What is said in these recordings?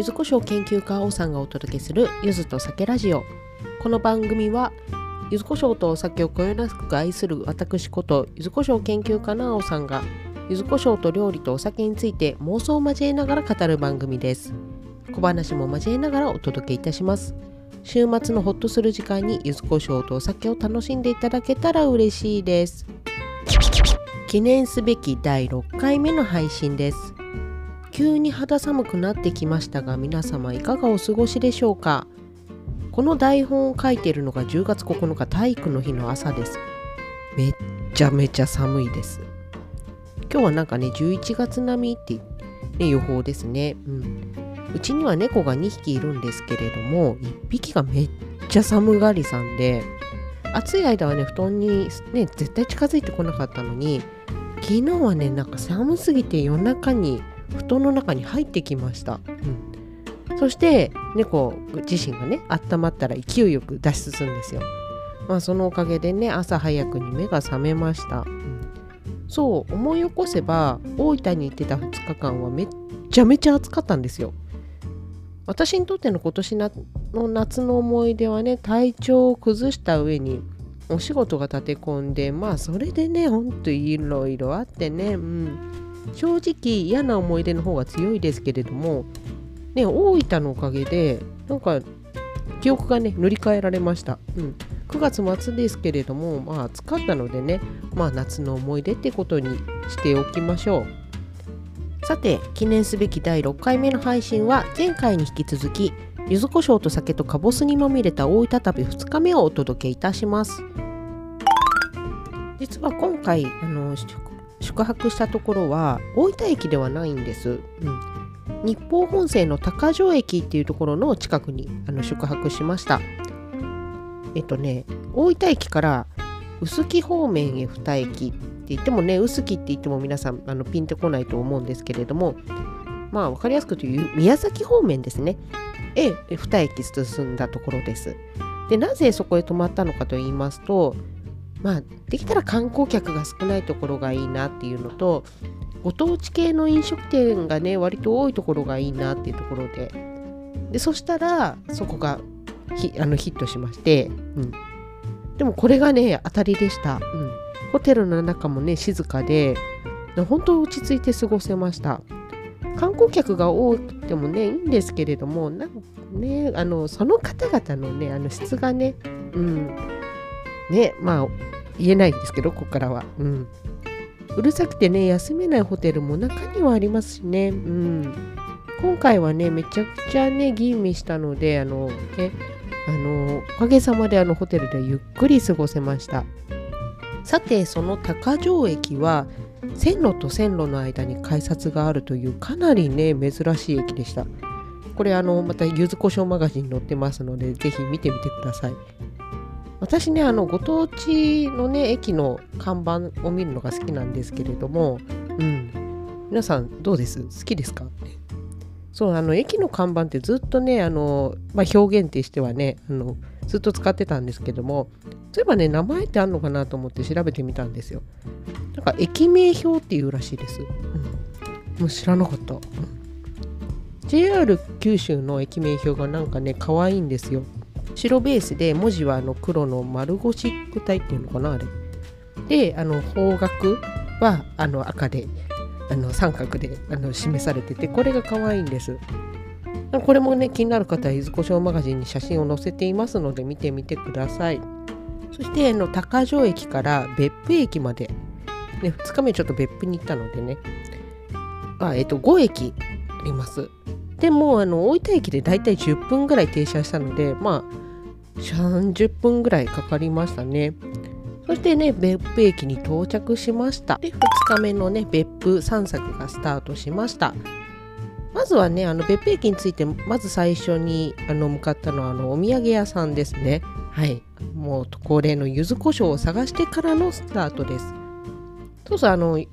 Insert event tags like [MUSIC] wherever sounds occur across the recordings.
柚子胡椒研究家王さんがお届けする柚子と酒ラジオ。この番組は柚子胡椒とお酒をこよなく愛する私こと柚子胡椒研究家の王さんが柚子胡椒と料理とお酒について妄想を交えながら語る番組です。小話も交えながらお届けいたします。週末のホッとする時間に柚子胡椒とお酒を楽しんでいただけたら嬉しいです。記念すべき第6回目の配信です。急に肌寒くなってきましたが皆様いかがお過ごしでしょうか？この台本を書いているのが10月9日体育の日の朝です。めっちゃめちゃ寒いです。今日はなんかね11月並みって、ね、予報ですね、うん、うちには猫が2匹いるんですけれども1匹がめっちゃ寒がりさんで暑い間はね布団にね絶対近づいてこなかったのに昨日はねなんか寒すぎて夜中に布団の中に入ってきました、うん、そして猫自身がね温まったら勢いよく脱出するんですよ。まあそのおかげでね朝早くに目が覚めました、うん、そう思い起こせば大分に行ってた2日間はめっちゃめちゃ暑かったんですよ。私にとっての今年の夏の思い出はね体調を崩した上にお仕事が立て込んでまあそれでねほんといろいろあってね、うん、正直嫌な思い出の方が強いですけれども、ね、大分のおかげでなんか記憶がね塗り替えられました、うん、9月末ですけれどもまあ暑かったのでねまあ夏の思い出ってことにしておきましょう。さて記念すべき第6回目の配信は前回に引き続き柚子胡椒と酒とかぼすにまみれた大分旅2日目をお届けいたします。実は今回あの宿泊したところは大分駅ではないんです。うん日豊本線の高城駅っていうところの近くにあの宿泊しました。えっとね、大分駅から臼杵方面へ2駅って言ってもね、臼杵って言っても皆さんあのピンとこないと思うんですけれども、まあ分かりやすく言う宮崎方面ですね。へ2駅進んだところです。で、なぜそこへ泊まったのかと言いますと、まあ、できたら観光客が少ないところがいいなっていうのとご当地系の飲食店がね割と多いところがいいなっていうところで。でそしたらそこがヒあのヒットしまして、うん、でもこれがね当たりでした、うん、ホテルの中もね静かで本当落ち着いて過ごせました。観光客が多くてもねいいんですけれどもなんねあのその方々のねあの質がねうん。ねまあ言えないんですけどここからは、うん、うるさくてね休めないホテルも中にはありますしね、うん、今回はねめちゃくちゃね吟味したのであのねあのおかげさまであのホテルでゆっくり過ごせました。さてその高城駅は線路と線路の間に改札があるというかなりね珍しい駅でした。これあのまた柚子胡椒マガジンに載ってますのでぜひ見てみてください。私ねあのご当地のね駅の看板を見るのが好きなんですけれども、うん、皆さんどうです？好きですか？そうあの駅の看板ってずっとねあの、まあ、表現ってしてはねあのずっと使ってたんですけどもそういえばね名前ってあるのかなと思って調べてみたんですよ。なんか駅名表っていうらしいです、うん、もう知らなかった、JR 九州の駅名表がなんかね可愛いんですよ。白ベースで文字はあの黒の丸ゴシック体っていうのかなあれ。であの方角はあの赤であの三角であの示されててこれが可愛いんです。これもね気になる方は柚子胡椒マガジンに写真を載せていますので見てみてください。そしてあの高城駅から別府駅まで、ね、2日目ちょっと別府に行ったのでね。あ、えっと、5駅あります。でもあの大分駅でだいたい10分ぐらい停車したのでまあ30分ぐらいかかりましたね。そしてね別府駅に到着しました。で2日目のね別府散策がスタートしました。まずはねあの別府駅についてまず最初にあの向かったのはあのお土産屋さんですね。はい。もう恒例の柚子胡椒を探してからのスタートです。そうそうあの、ね、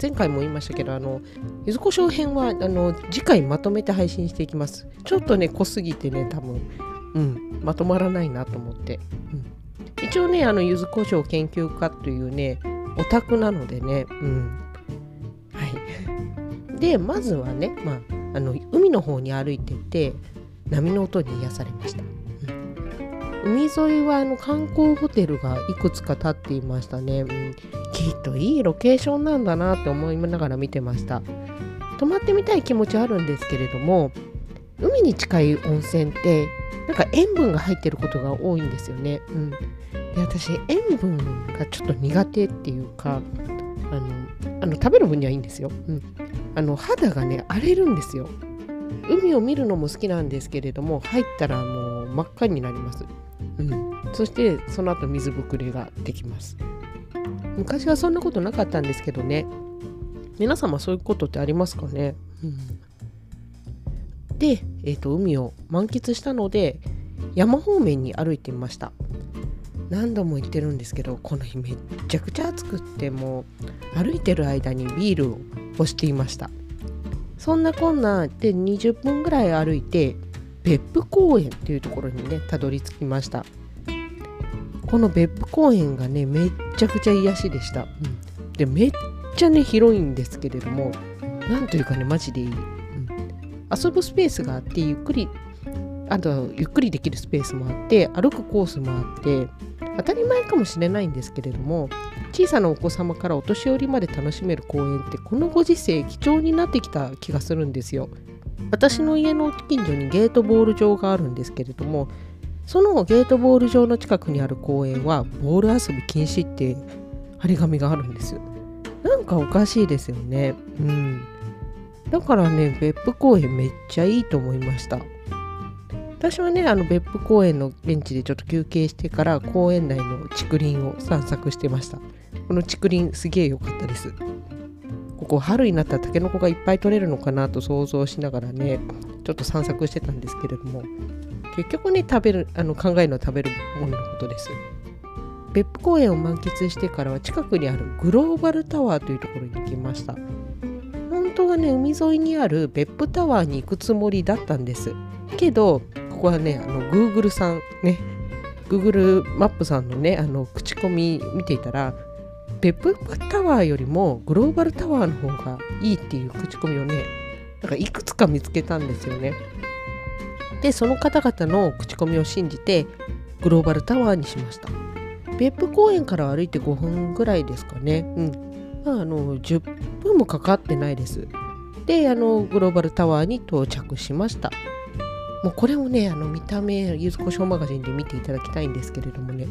前回も言いましたけどあの柚子胡椒編はあの次回まとめて配信していきます。ちょっとね濃すぎてね多分、うん、まとまらないなと思って、うん、一応ねあの柚子胡椒研究家というねオタクなのでね、うん、はい。[LAUGHS] でまずはね、まあ、あの海の方に歩いていて波の音に癒されました、うん、海沿いはあの観光ホテルがいくつか建っていましたね、うん、きっといいロケーションなんだなって思いながら見てました。泊まってみたい気持ちあるんですけれども海に近い温泉ってなんか塩分が入ってることが多いんですよね。うん、で私塩分がちょっと苦手っていうかあのあの食べる分にはいいんですよ。うん、あの肌がね荒れるんですよ。海を見るのも好きなんですけれども入ったらもう真っ赤になります。うん、そしてその後水ぶくれができます。昔はそんなことなかったんですけどね皆様そういうことってありますかね、うん、で、えーと、海を満喫したので山方面に歩いてみました。何度も言ってるんですけどこの日めっちゃくちゃ暑くってもう歩いてる間にビールを干していました。そんなこんなで20分ぐらい歩いて別府公園っていうところにねたどり着きました。この別府公園がねめっちゃくちゃ癒しでした、うん、でめっちゃね広いんですけれどもなんというかねマジでいい、遊ぶスペースがあってゆっくりあとゆっくりできるスペースもあって歩くコースもあって当たり前かもしれないんですけれども小さなお子様からお年寄りまで楽しめる公園ってこのご時世貴重になってきた気がするんですよ。私の家の近所にゲートボール場があるんですけれどもそのゲートボール場の近くにある公園はボール遊び禁止って張り紙があるんです。なんかおかしいですよね。うん。だからね、別府公園めっちゃいいと思いました。私はねあの別府公園のベンチでちょっと休憩してから公園内の竹林を散策してました。この竹林すげえ良かったです。ここ春になったらタケノコがいっぱい取れるのかなと想像しながらねちょっと散策してたんですけれども結局ね食べるあの考えるのは食べるもののことです。別府公園を満喫してからは近くにあるグローバルタワーというところに行きました。当はね海沿いにある別府タワーに行くつもりだったんです。けどここはねあの Google さんね Google マップさんのねあの口コミ見ていたら別府タワーよりもグローバルタワーの方がいいっていう口コミをねなんかいくつか見つけたんですよね。でその方々の口コミを信じてグローバルタワーにしました。別府公園から歩いて5分ぐらいですかね。うん。まああの10分もかかってないです。であのグローバルタワーに到着しました。もうこれもねあの見た目ゆずこしょうマガジンで見ていただきたいんですけれどもね。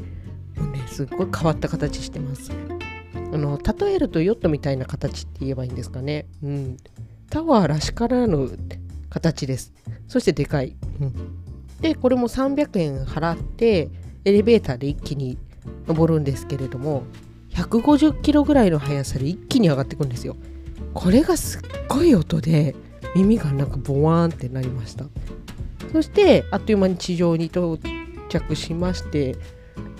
もうねすっごい変わった形してます。あの例えるとヨットみたいな形って言えばいいんですかね。うん。タワーらしからぬ形です。そしてでかい、うん、でこれも300円払ってエレベーターで一気に登るんですけれども。150キロぐらいの速さで一気に上がっていくんですよ。これがすっごい音で耳がなんかボワーンってなりました。そしてあっという間に地上に到着しまして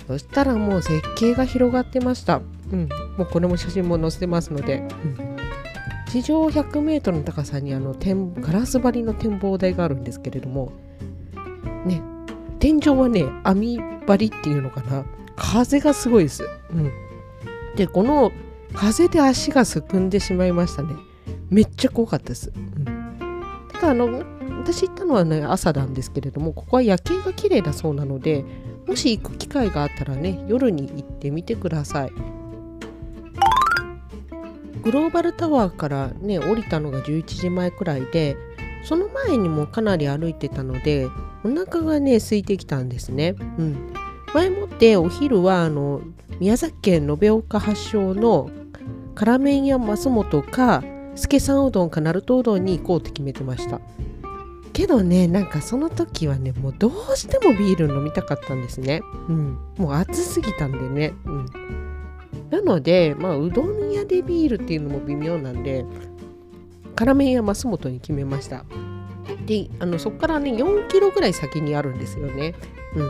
そしたらもう絶景が広がってました、うん、もうこれも写真も載せてますので、うん、地上100メートルの高さにあの天ガラス張りの展望台があるんですけれどもね。天井はね網張りっていうのかな。風がすごいです、うん、でこの風で足がすくんでしまいましたね。めっちゃ怖かったです、うん、ただあの私行ったのはね朝なんですけれどもここは夜景が綺麗だそうなのでもし行く機会があったらね夜に行ってみてください。グローバルタワーからね降りたのが11時前くらいでその前にもかなり歩いてたのでお腹がね空いてきたんですね、うん、前もってお昼はあの宮崎県延岡発祥の辛麺屋増本か助さんうどんか鳴門うどんに行こうって決めてました。けどねなんかその時はねもうどうしてもビール飲みたかったんですね。うん。もう暑すぎたんでね。うん。なのでまあうどん屋でビールっていうのも微妙なんで辛麺屋増本に決めました。であのそこからね4キロぐらい先にあるんですよね。うん。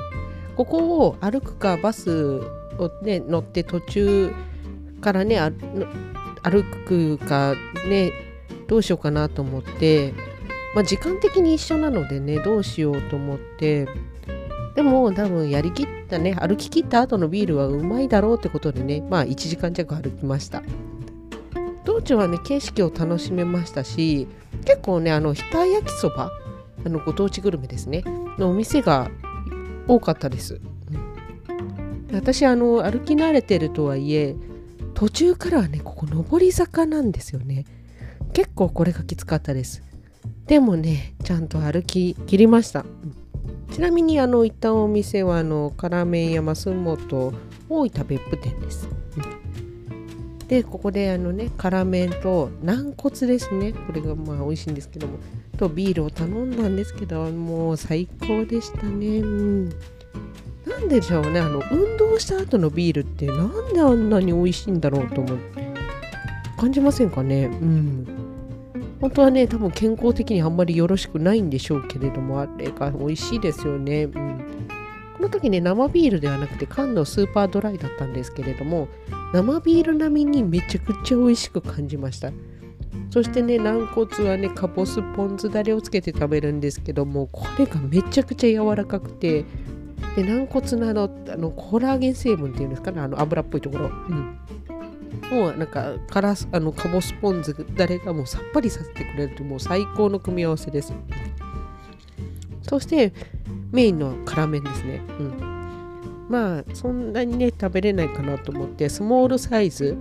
ここを歩くかバスをね乗って途中からね歩くかねどうしようかなと思ってまあ、時間的に一緒なのでねどうしようと思ってでも多分やりきったね歩ききった後のビールはうまいだろうってことでねまあ1時間弱歩きました。道中はね景色を楽しめましたし結構ねあの額焼きそばあのご当地グルメですねのお店が多かったです、私あの歩き慣れてるとはいえ途中からはねここ上り坂なんですよね。結構これがきつかったです。でもねちゃんと歩き切りました。ちなみにあの行ったお店はあの辛麺山洲本大分別府店です、でここであのね辛麺と軟骨ですね。これがまあ美味しいんですけども。とビールを頼んだんですけどもう最高でしたね。うん。なんでしょうね。あの運動した後のビールってなんであんなに美味しいんだろうと思って感じませんかね。うん。本当はね多分健康的にあんまりよろしくないんでしょうけれどもあれが美味しいですよね。うん。この時ね生ビールではなくて缶のスーパードライだったんですけれども生ビール並みにめちゃくちゃ美味しく感じました。そしてね軟骨はねかぼすポン酢だれをつけて食べるんですけどもこれがめちゃくちゃ柔らかくてで軟骨のあのあのコラーゲン成分っていうんですかねあの油っぽいところ、うん、もうなんかからあのかぼすポン酢だれがもうさっぱりさせてくれるともう最高の組み合わせですそしてメインの辛麺ですね。うん。まあ、そんなにね、食べれないかなと思って、スモールサイズ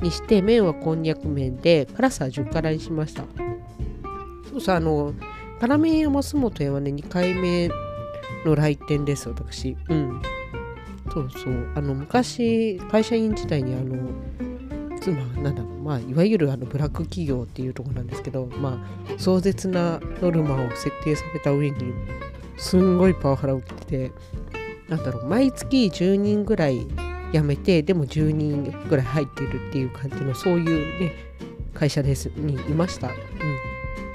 にして、麺はこんにゃく麺で、辛さは10辛にしました。そうそう、あの、辛麺山洲本屋はね、2回目の来店です、私。うん。そうそう。あの、昔、会社員時代に、あの、妻、なんだろう、まあ、いわゆるあのブラック企業っていうとこなんですけど、まあ、壮絶なノルマを設定された上に、すんごいパワハラを受けてなんだろう毎月10人ぐらい辞めてでも10人ぐらい入ってるっていう感じのそういうね会社ですにいました、うん、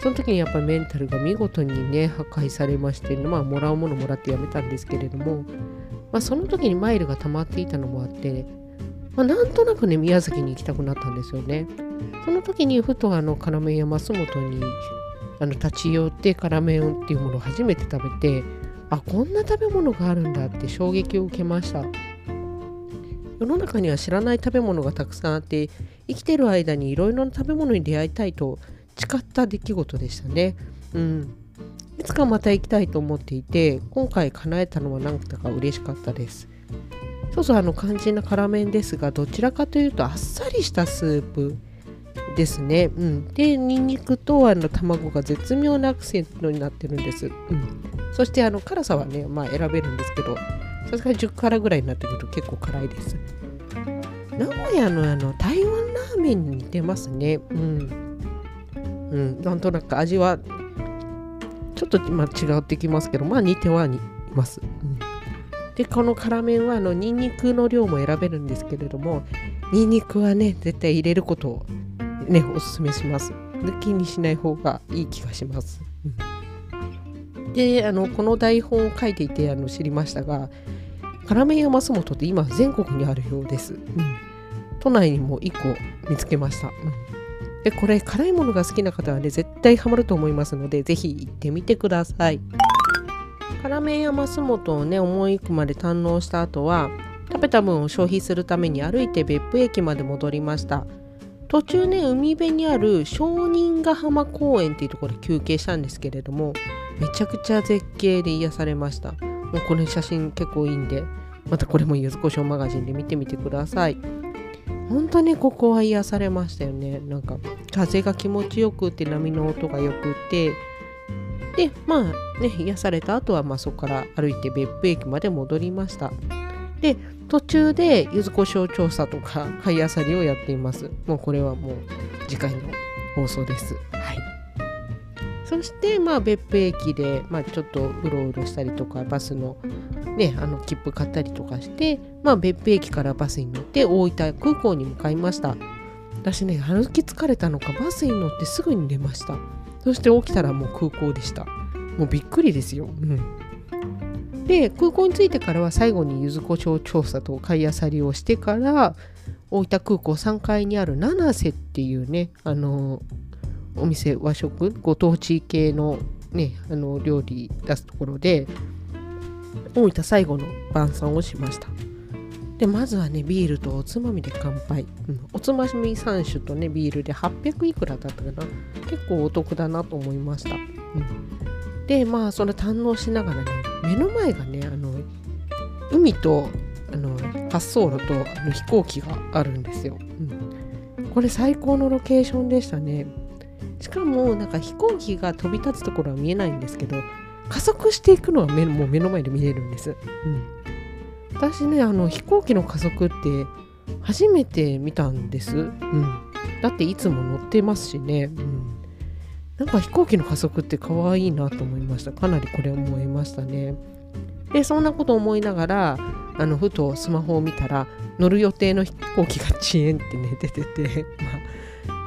その時にやっぱりメンタルが見事にね破壊されましてまあもらうものもらって辞めたんですけれども、まあ、その時にマイルが溜まっていたのもあって、まあ、なんとなくね宮崎に行きたくなったんですよね。その時にふとあの要山洲本にあの立ち寄って辛麺っていうものを初めて食べてあこんな食べ物があるんだって衝撃を受けました。世の中には知らない食べ物がたくさんあって生きてる間にいろいろな食べ物に出会いたいと誓った出来事でしたねうんいつかまた行きたいと思っていて今回叶えたのは何だか嬉しかったですそうそうあの肝心な辛麺ですがどちらかというとあっさりしたスープですね。うん、でにんにくとあの卵が絶妙なアクセントになってるんです。うん、そしてあの辛さはね、まあ、選べるんですけどさすがに10辛ぐらいになってくると結構辛いです。名古屋のあの台湾ラーメンに似てますね。うん。うん、なんとなく味はちょっと、まあ、違ってきますけど、まあ似てはいます。うん。でこの辛麺はあのニンニクの量も選べるんですけれどもニンニクはね絶対入れることをねおすすめします。抜きにしない方がいい気がします、うん、であのこの台本を書いていてあの知りましたが辛麺山洲本って今全国にあるようです、うん、都内にも1個見つけました、うん、でこれ辛いものが好きな方はね絶対ハマると思いますのでぜひ行ってみてください。辛麺山洲本をね思いくまで堪能した後は食べた分を消費するために歩いて別府駅まで戻りました。途中ね海辺にある商人ヶ浜公園っていうところで休憩したんですけれどもめちゃくちゃ絶景で癒されました。もうこれ写真結構いいんでまたこれもゆずこしょうマガジンで見てみてください。本当にここは癒されましたよね。なんか風が気持ちよくて波の音がよくて。でまあね癒された後はまあそこから歩いて別府駅まで戻りました。で途中で柚子胡椒調査とか [LAUGHS] 買いあさりをやっています。もうこれはもう次回の放送です。はい。そしてまあ別府駅で、まあ、ちょっとうろうろしたりとかバスのねあの切符買ったりとかしてまあ別府駅からバスに乗って大分空港に向かいました。私ね歩き疲れたのかバスに乗ってすぐに出ました。そして起きたらもう空港でした。もうびっくりですよ。うん。で空港に着いてからは最後に柚子胡椒調査と買いあさりをしてから大分空港3階にある七瀬っていうねあのお店和食ご当地系のねあの料理出すところで大分最後の晩餐をしました。でまずはねビールとおつまみで乾杯、うん、おつまみ3種とねビールで800いくらだったかな。結構お得だなと思いました、うん、でまあそれ堪能しながらね目の前がねあの海とあの滑走路とあの飛行機があるんですよ、うん、これ最高のロケーションでしたね。しかもなんか飛行機が飛び立つところは見えないんですけど加速していくのは目もう目の前で見れるんです、うん、私ねあの飛行機の加速って初めて見たんです、うん、だっていつも乗ってますしね、うん、なんか飛行機の加速って可愛いなと思いました。かなりこれ思いましたね。でそんなこと思いながらあのふとスマホを見たら乗る予定の飛行機が遅延ってね出てて。[LAUGHS] まあ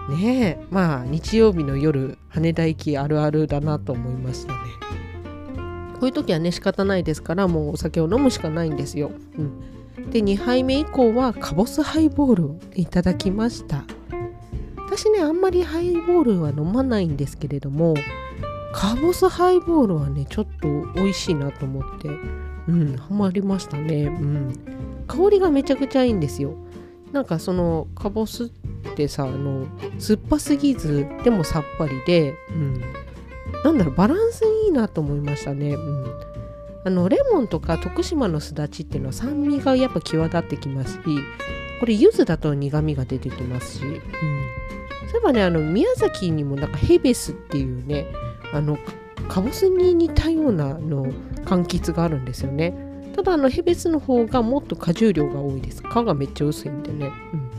ねえまあ日曜日の夜羽田行きあるあるだなと思いましたね。こういう時はね仕方ないですからもうお酒を飲むしかないんですよ、うん、で2杯目以降はカボスハイボールをいただきました。私ねあんまりハイボールは飲まないんですけれどもカボスハイボールはねちょっと美味しいなと思ってうんハマりましたね。うん。香りがめちゃくちゃいいんですよ。なんかそのカボスってさあの酸っぱすぎずでもさっぱりで、うん、なんだろうバランスいいなと思いましたね、うん、あのレモンとか徳島のすだちっていうのは酸味がやっぱ際立ってきますしこれ柚子だと苦味が出てきますし、うん、そういえばねあの宮崎にもなんかヘベスっていうねあのカボスに似たようなの柑橘があるんですよね。ただあのヘベスの方がもっと果汁量が多いです。皮がめっちゃ薄いんでね、うん、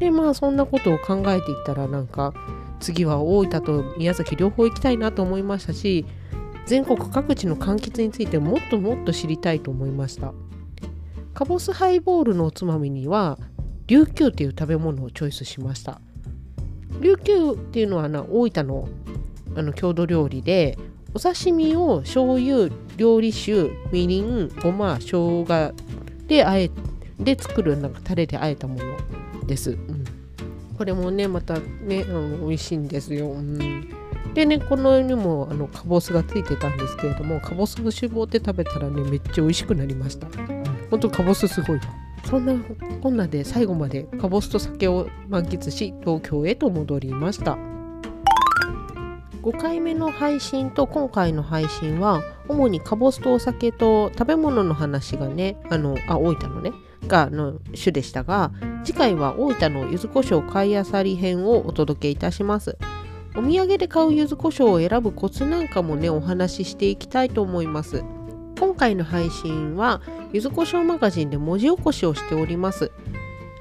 でまあそんなことを考えていったらなんか次は大分と宮崎両方行きたいなと思いましたし全国各地の柑橘についてもっともっと知りたいと思いました。カボスハイボールのおつまみには琉球っていう食べ物をチョイスしました。琉球っていうのはな大分のあの郷土料理でお刺身を醤油料理酒みりんごま生姜であえで作るなんかタレであえたもの。です、うん、これもねまたねあの美味しいんですよ、うん、でねこのにもあのかぼすがついてたんですけれどもかぼすを絞って食べたらねめっちゃ美味しくなりました、うん、ほんとかぼすすごいわ。そんなこんなで最後までかぼすと酒を満喫し東京へと戻りました。5回目の配信と今回の配信は主にかぼすとお酒と食べ物の話がねあのあ大分のねがの種でしたが次回は大分の柚子胡椒買いあさり編をお届けいたしますお土産で買う柚子胡椒を選ぶコツなんかもねお話ししていきたいと思います今回の配信は柚子胡椒マガジンで文字起こしをしております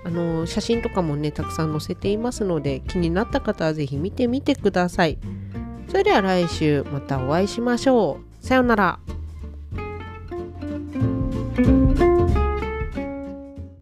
あの写真とかもねたくさん載せていますので気になった方は是非見てみてくださいそれでは来週またお会いしましょう。さようなら。